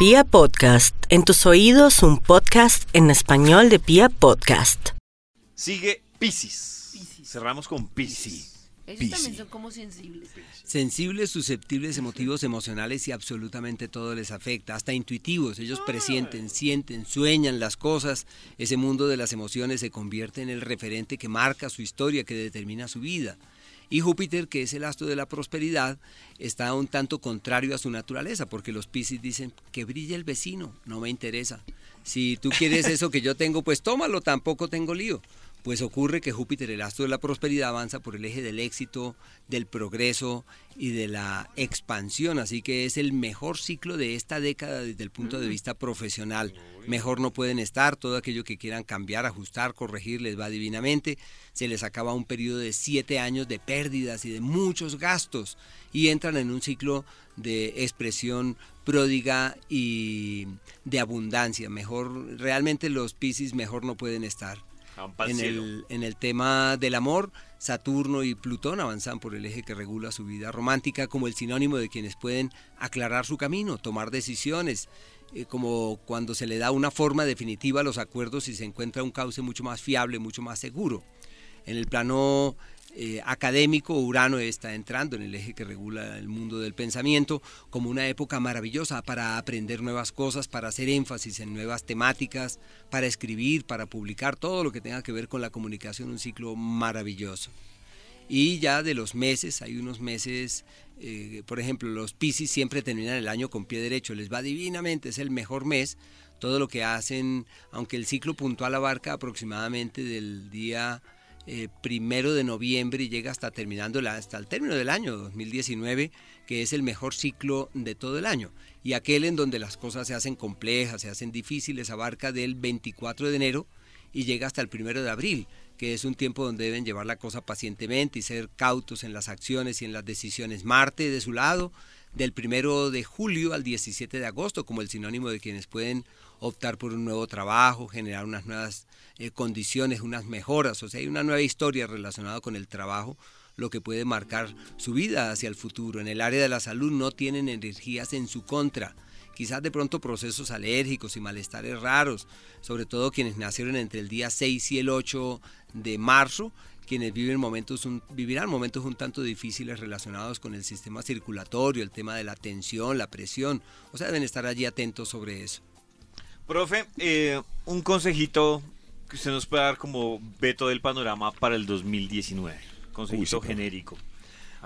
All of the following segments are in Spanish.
Pia Podcast, en tus oídos un podcast en español de Pia Podcast. Sigue Piscis. Cerramos con Piscis. Ellos también son como sensibles. Sensibles, susceptibles, emotivos, emocionales y absolutamente todo les afecta, hasta intuitivos. Ellos presienten, sienten, sueñan las cosas. Ese mundo de las emociones se convierte en el referente que marca su historia, que determina su vida. Y Júpiter, que es el astro de la prosperidad, está un tanto contrario a su naturaleza, porque los Piscis dicen que brille el vecino, no me interesa. Si tú quieres eso que yo tengo, pues tómalo, tampoco tengo lío. Pues ocurre que Júpiter, el astro de la prosperidad, avanza por el eje del éxito, del progreso y de la expansión. Así que es el mejor ciclo de esta década desde el punto de vista profesional. Mejor no pueden estar. Todo aquello que quieran cambiar, ajustar, corregir les va divinamente. Se les acaba un periodo de siete años de pérdidas y de muchos gastos y entran en un ciclo de expresión pródiga y de abundancia. Mejor, realmente los Piscis mejor no pueden estar. En el, en el, tema del amor, Saturno y Plutón avanzan por el eje que regula su vida romántica como el sinónimo de quienes pueden aclarar su camino, tomar decisiones, eh, como cuando se le da una forma definitiva a los acuerdos y se encuentra un cauce mucho más fiable, mucho más seguro. En el plano eh, académico, Urano está entrando en el eje que regula el mundo del pensamiento como una época maravillosa para aprender nuevas cosas, para hacer énfasis en nuevas temáticas, para escribir, para publicar, todo lo que tenga que ver con la comunicación, un ciclo maravilloso. Y ya de los meses, hay unos meses, eh, por ejemplo, los Piscis siempre terminan el año con pie derecho, les va divinamente, es el mejor mes. Todo lo que hacen, aunque el ciclo puntual abarca aproximadamente del día eh, primero de noviembre y llega hasta terminando hasta el término del año 2019, que es el mejor ciclo de todo el año. Y aquel en donde las cosas se hacen complejas, se hacen difíciles, abarca del 24 de enero y llega hasta el primero de abril, que es un tiempo donde deben llevar la cosa pacientemente y ser cautos en las acciones y en las decisiones. Marte, de su lado, del primero de julio al 17 de agosto, como el sinónimo de quienes pueden optar por un nuevo trabajo, generar unas nuevas eh, condiciones, unas mejoras, o sea, hay una nueva historia relacionada con el trabajo, lo que puede marcar su vida hacia el futuro. En el área de la salud no tienen energías en su contra, quizás de pronto procesos alérgicos y malestares raros, sobre todo quienes nacieron entre el día 6 y el 8 de marzo, quienes viven momentos vivirán momentos un tanto difíciles relacionados con el sistema circulatorio, el tema de la tensión, la presión, o sea, deben estar allí atentos sobre eso. Profe, eh, un consejito que usted nos pueda dar como veto del panorama para el 2019. Consejito genérico.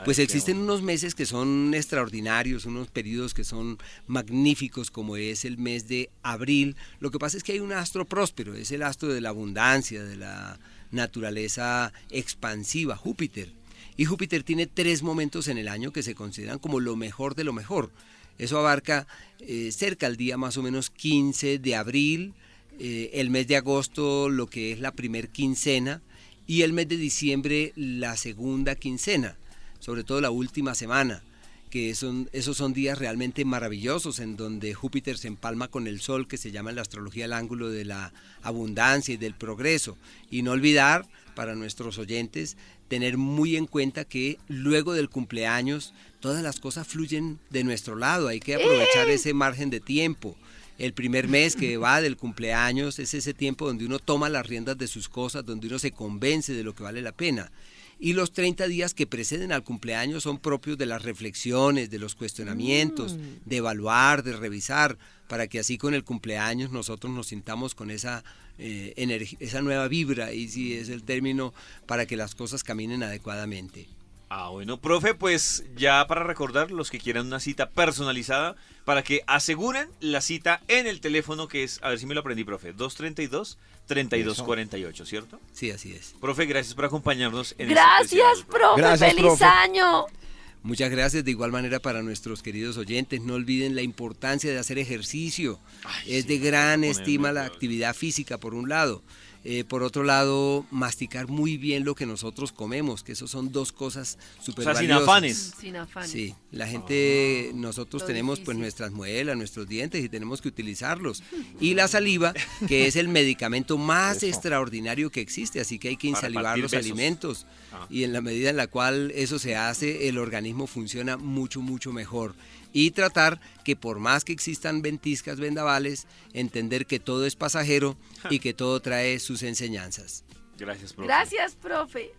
Pues existen unos meses que son extraordinarios, unos periodos que son magníficos, como es el mes de abril. Lo que pasa es que hay un astro próspero, es el astro de la abundancia, de la naturaleza expansiva, Júpiter. Y Júpiter tiene tres momentos en el año que se consideran como lo mejor de lo mejor. Eso abarca eh, cerca al día más o menos 15 de abril, eh, el mes de agosto lo que es la primer quincena y el mes de diciembre la segunda quincena, sobre todo la última semana que son, esos son días realmente maravillosos en donde Júpiter se empalma con el Sol, que se llama en la astrología el ángulo de la abundancia y del progreso. Y no olvidar, para nuestros oyentes, tener muy en cuenta que luego del cumpleaños todas las cosas fluyen de nuestro lado, hay que aprovechar ¡Eh! ese margen de tiempo. El primer mes que va del cumpleaños es ese tiempo donde uno toma las riendas de sus cosas, donde uno se convence de lo que vale la pena y los 30 días que preceden al cumpleaños son propios de las reflexiones, de los cuestionamientos, mm. de evaluar, de revisar, para que así con el cumpleaños nosotros nos sintamos con esa, eh, esa nueva vibra, y si es el término, para que las cosas caminen adecuadamente. Ah, bueno, profe, pues ya para recordar, los que quieran una cita personalizada, para que aseguren la cita en el teléfono que es, a ver si me lo aprendí, profe, 232-3248, ¿cierto? Sí, así es. Profe, gracias por acompañarnos en este Gracias, profe, feliz año. Muchas gracias de igual manera para nuestros queridos oyentes. No olviden la importancia de hacer ejercicio. es de gran estima la actividad física, por un lado. Eh, por otro lado, masticar muy bien lo que nosotros comemos, que eso son dos cosas súper o sin afanes. Sin afanes. Sí, la gente, ah, nosotros tenemos pues nuestras muelas, nuestros dientes y tenemos que utilizarlos. Y la saliva, que es el medicamento más extraordinario que existe, así que hay que insalivar los alimentos. Ah. Y en la medida en la cual eso se hace, el organismo funciona mucho, mucho mejor. Y tratar que por más que existan ventiscas, vendavales, entender que todo es pasajero y que todo trae sus enseñanzas. Gracias, profe. Gracias, profe.